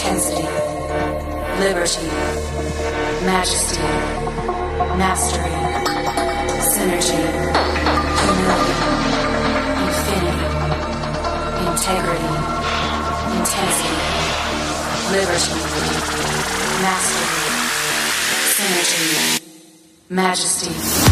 intensity, liberty, majesty, mastery, synergy, humility, infinity, integrity, intensity, liberty, mastery, synergy, majesty.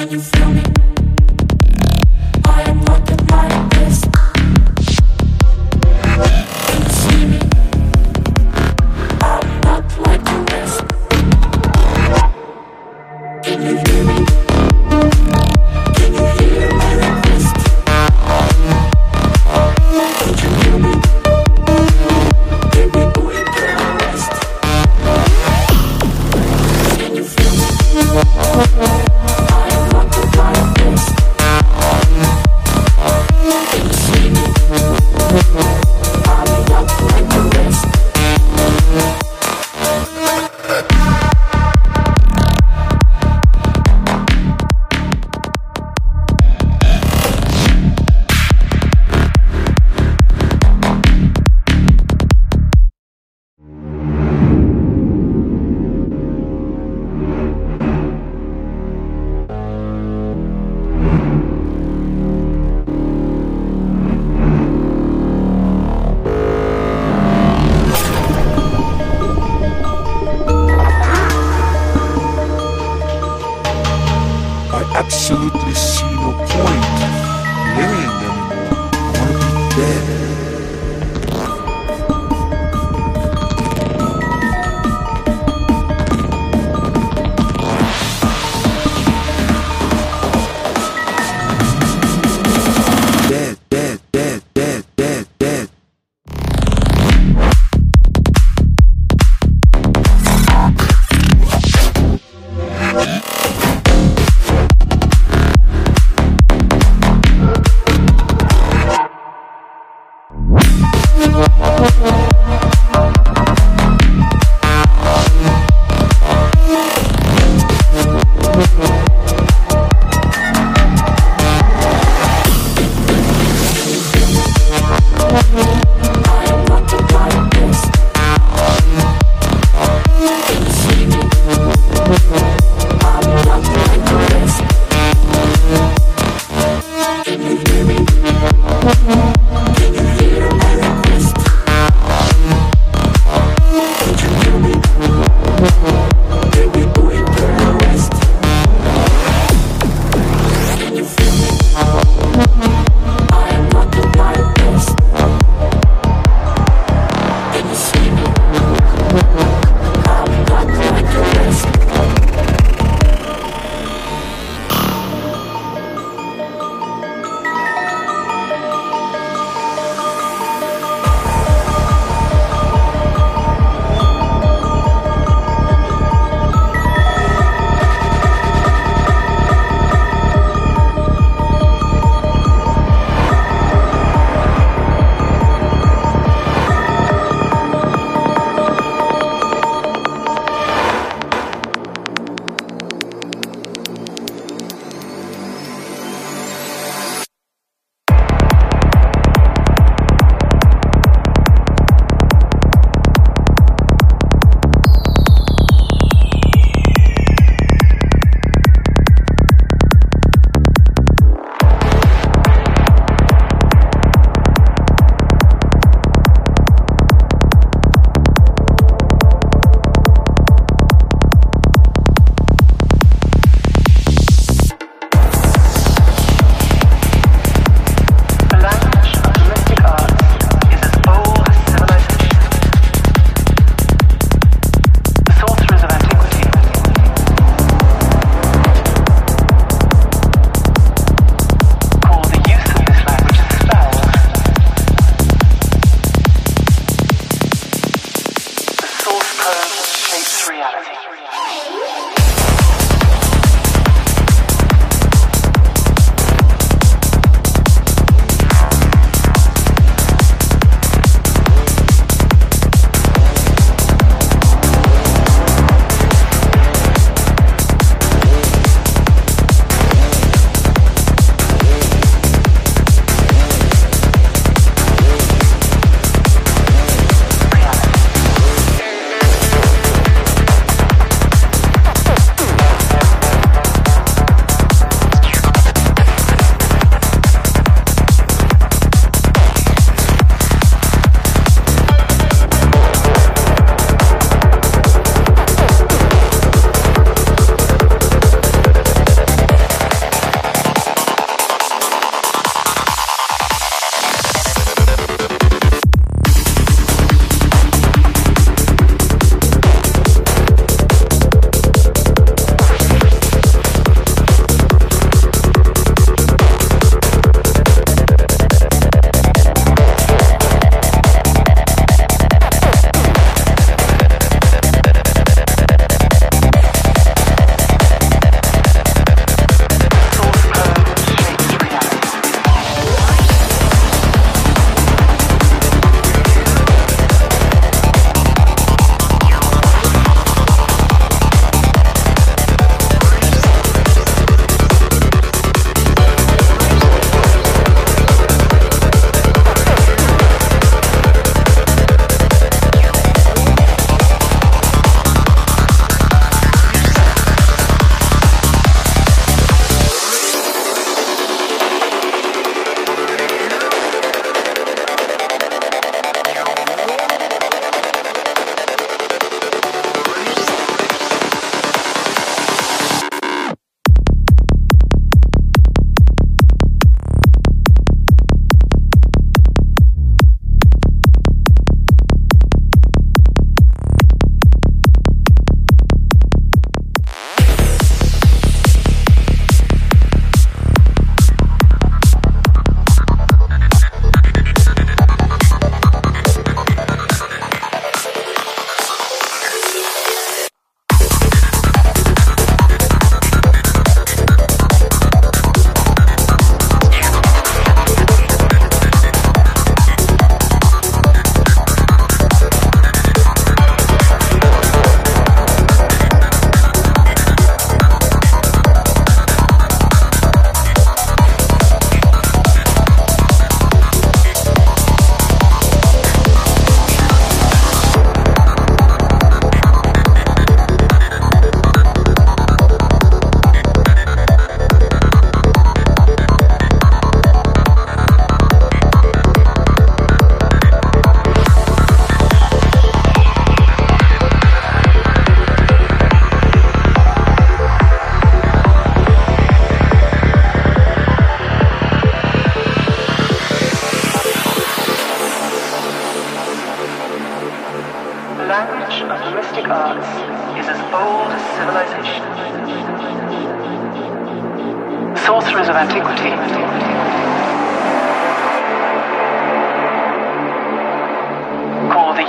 Can you feel me?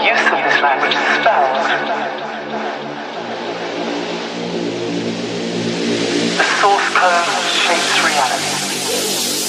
Use of this language spells. The source code shapes reality.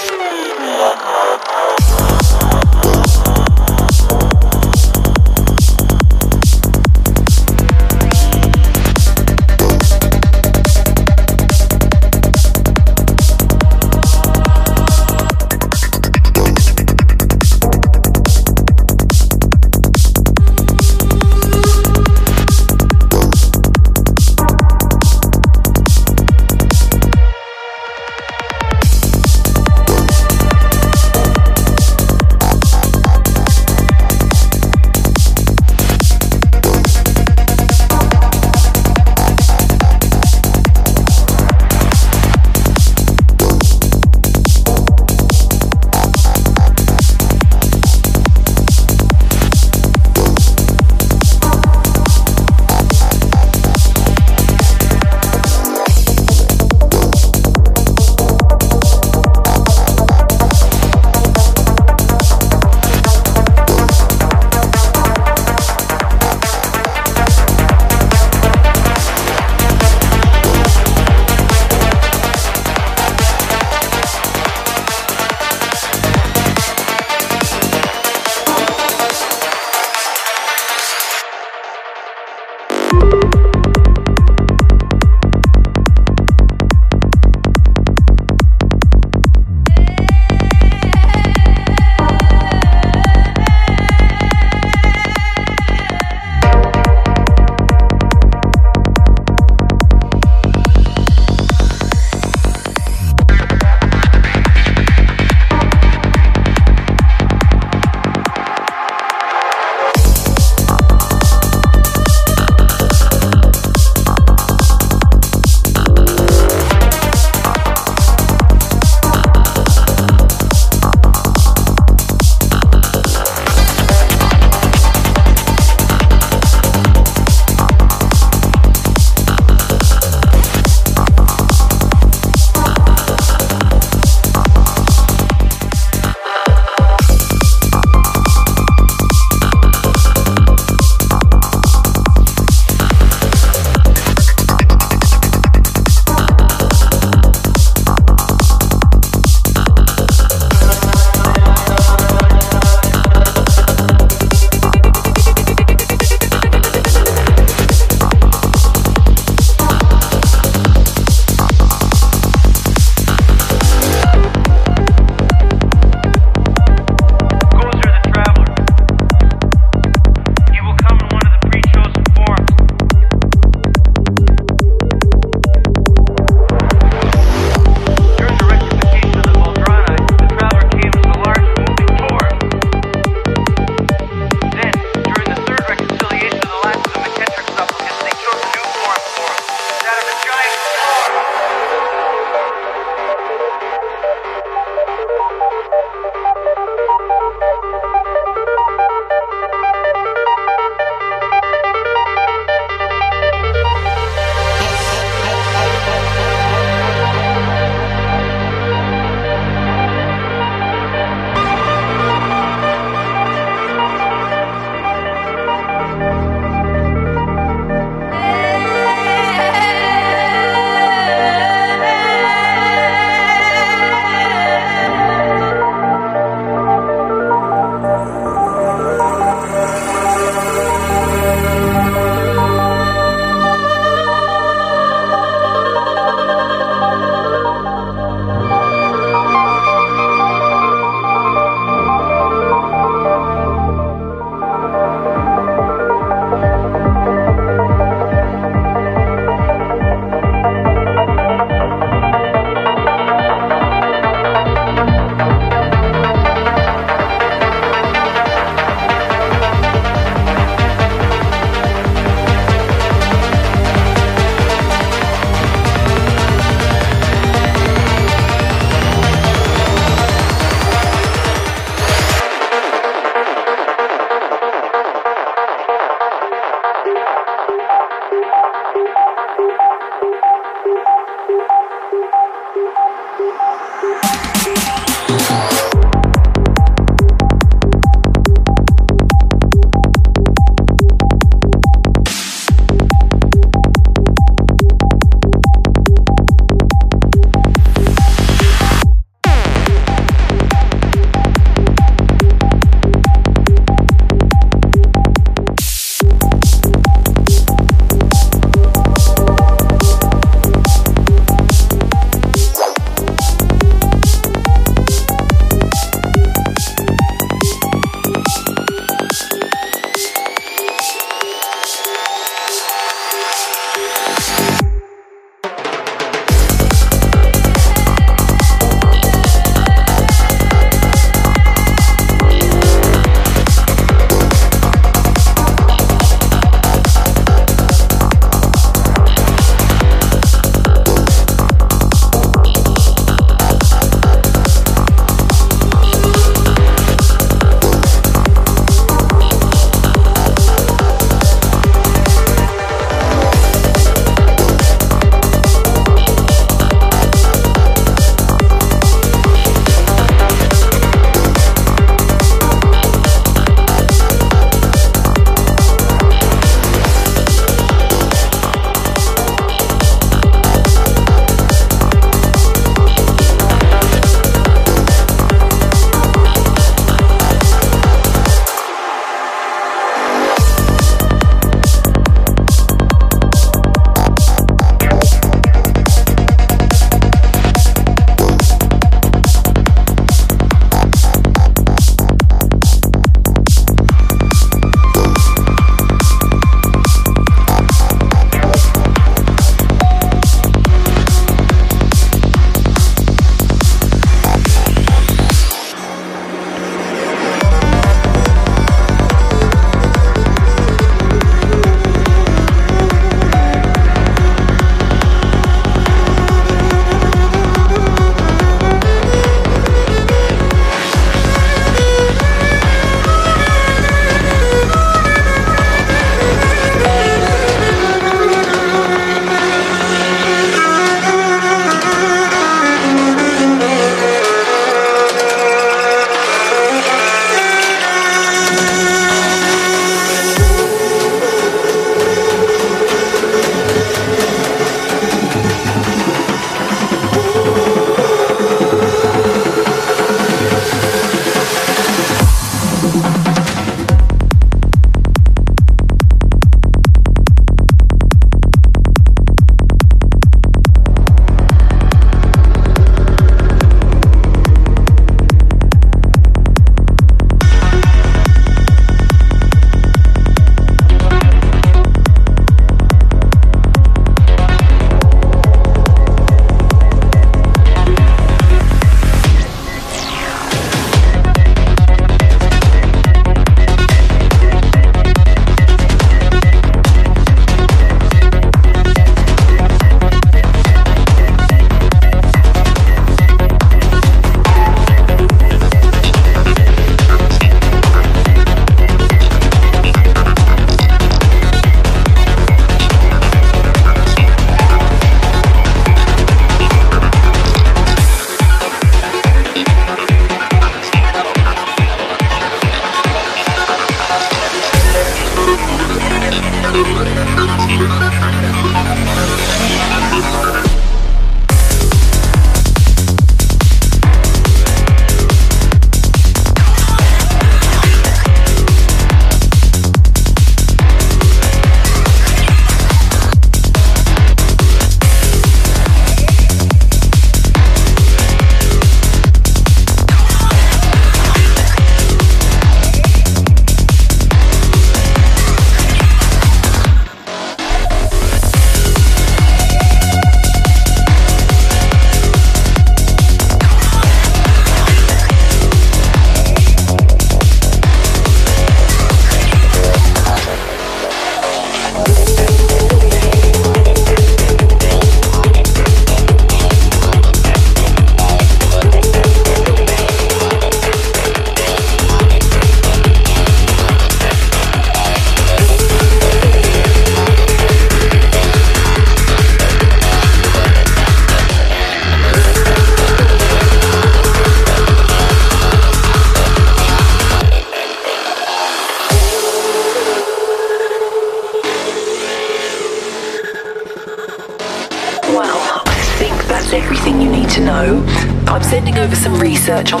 Some research on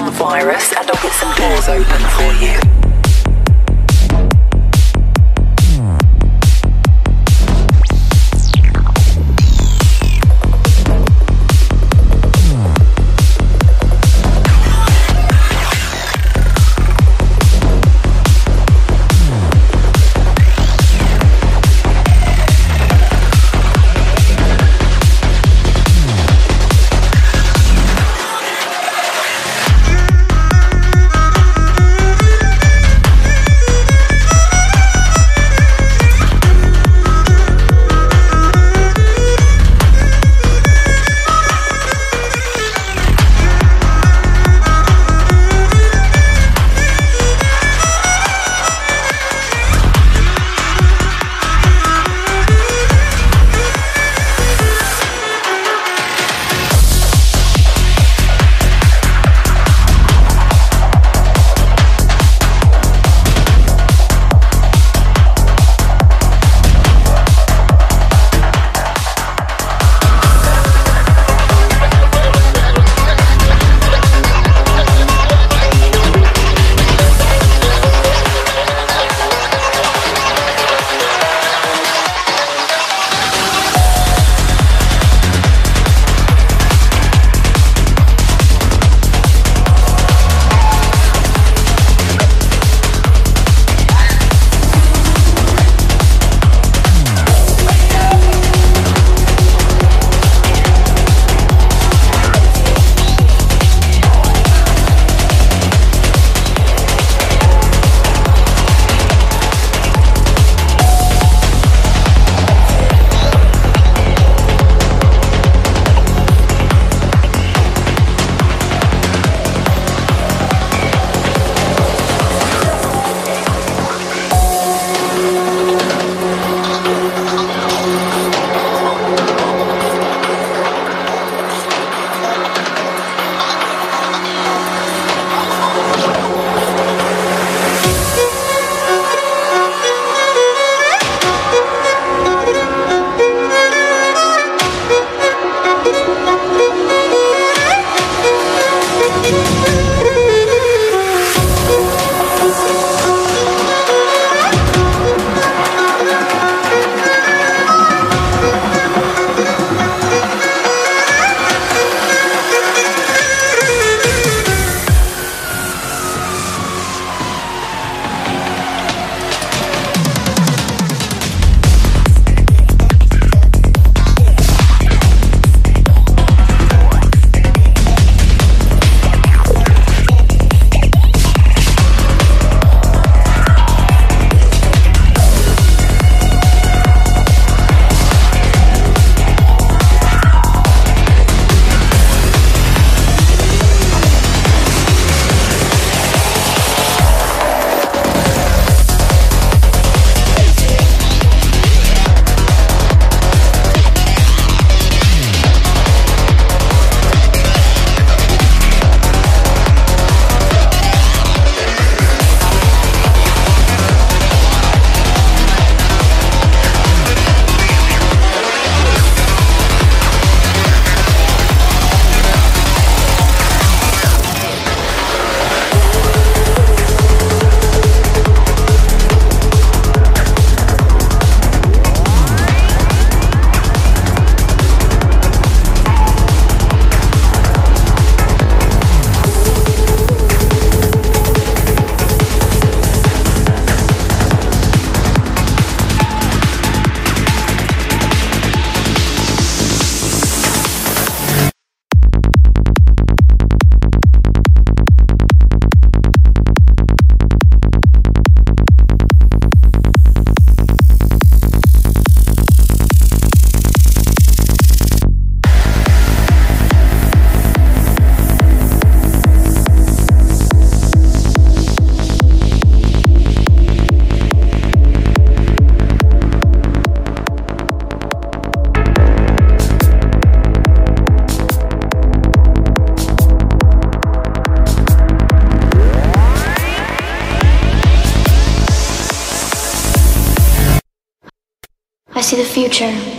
the future.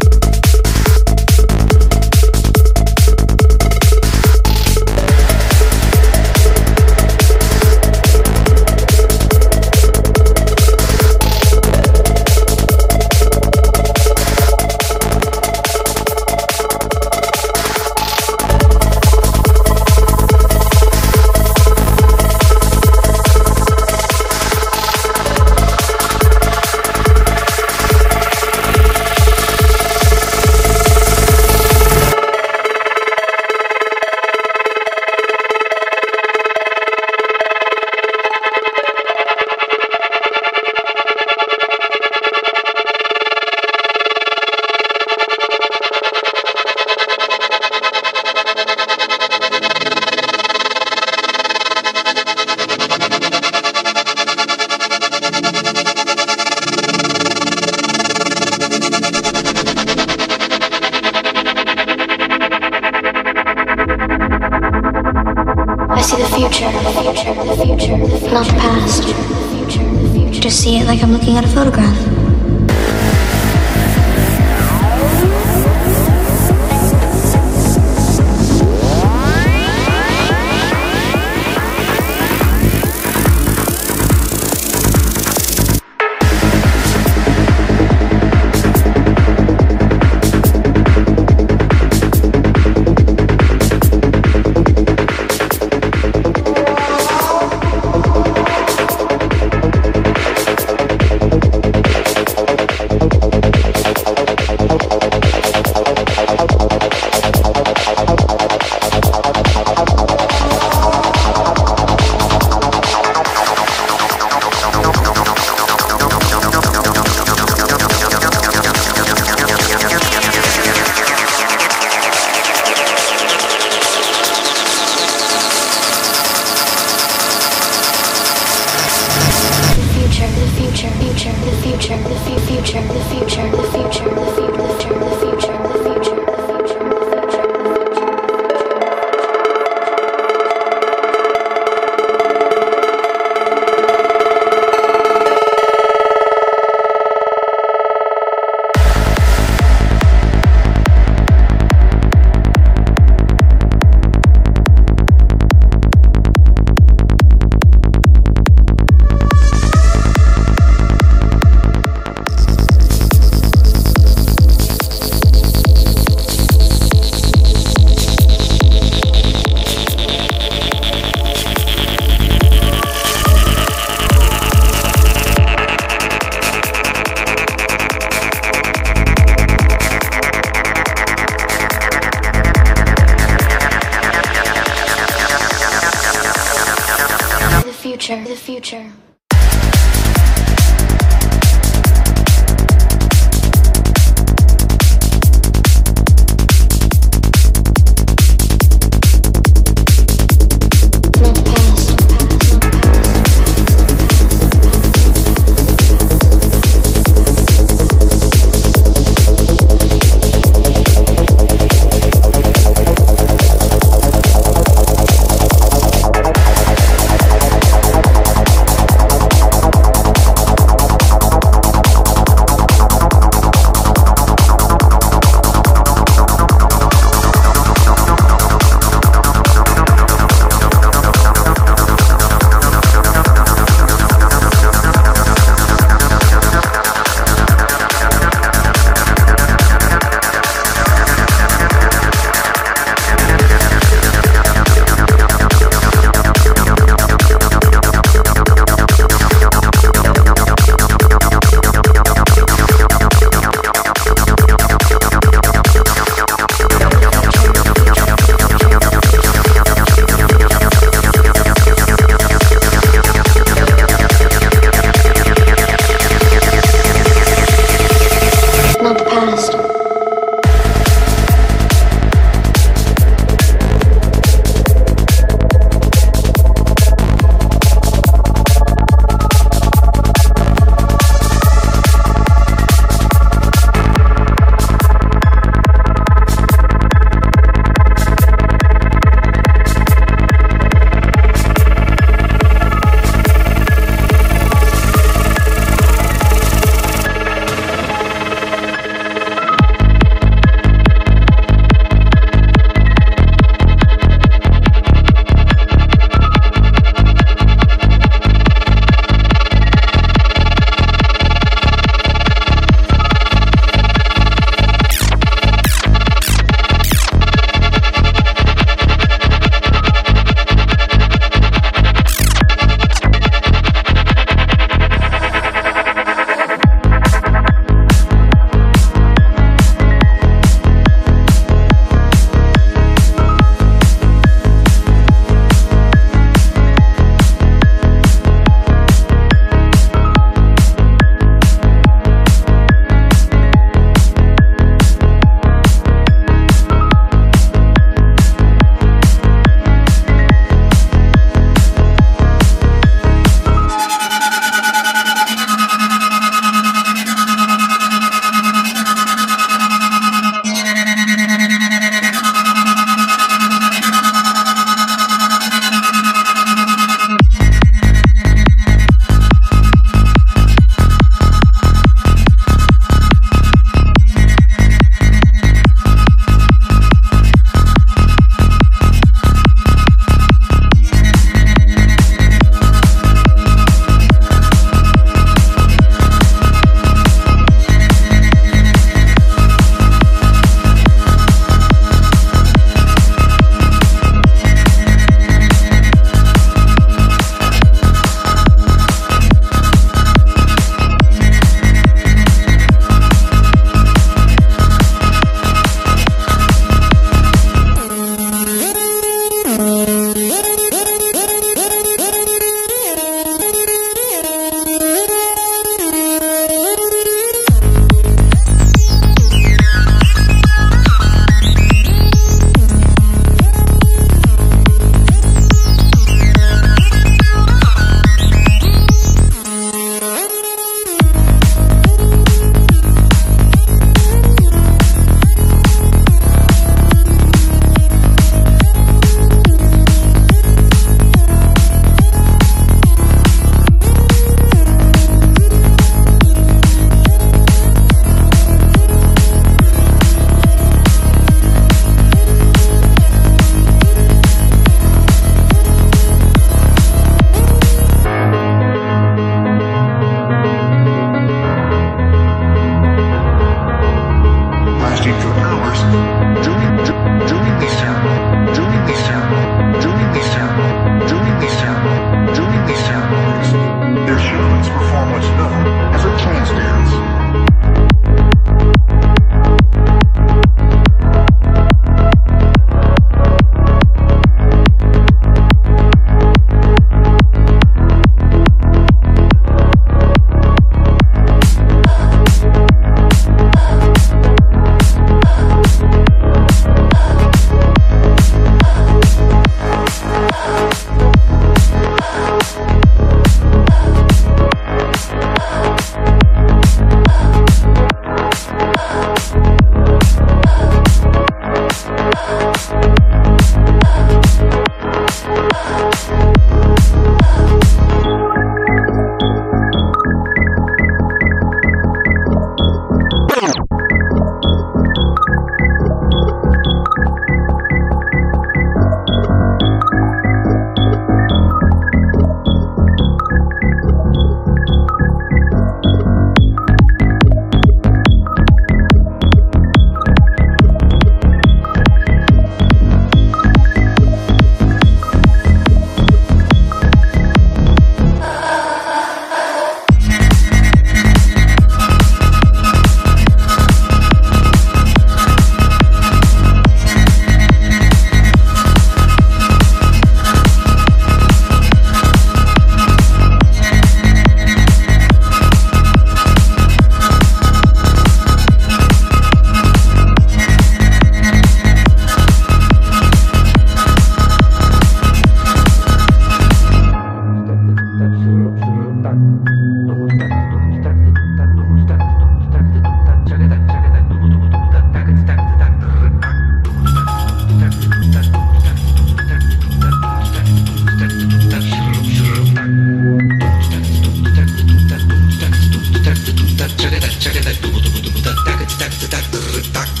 tac,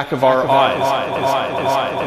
back of our eyes.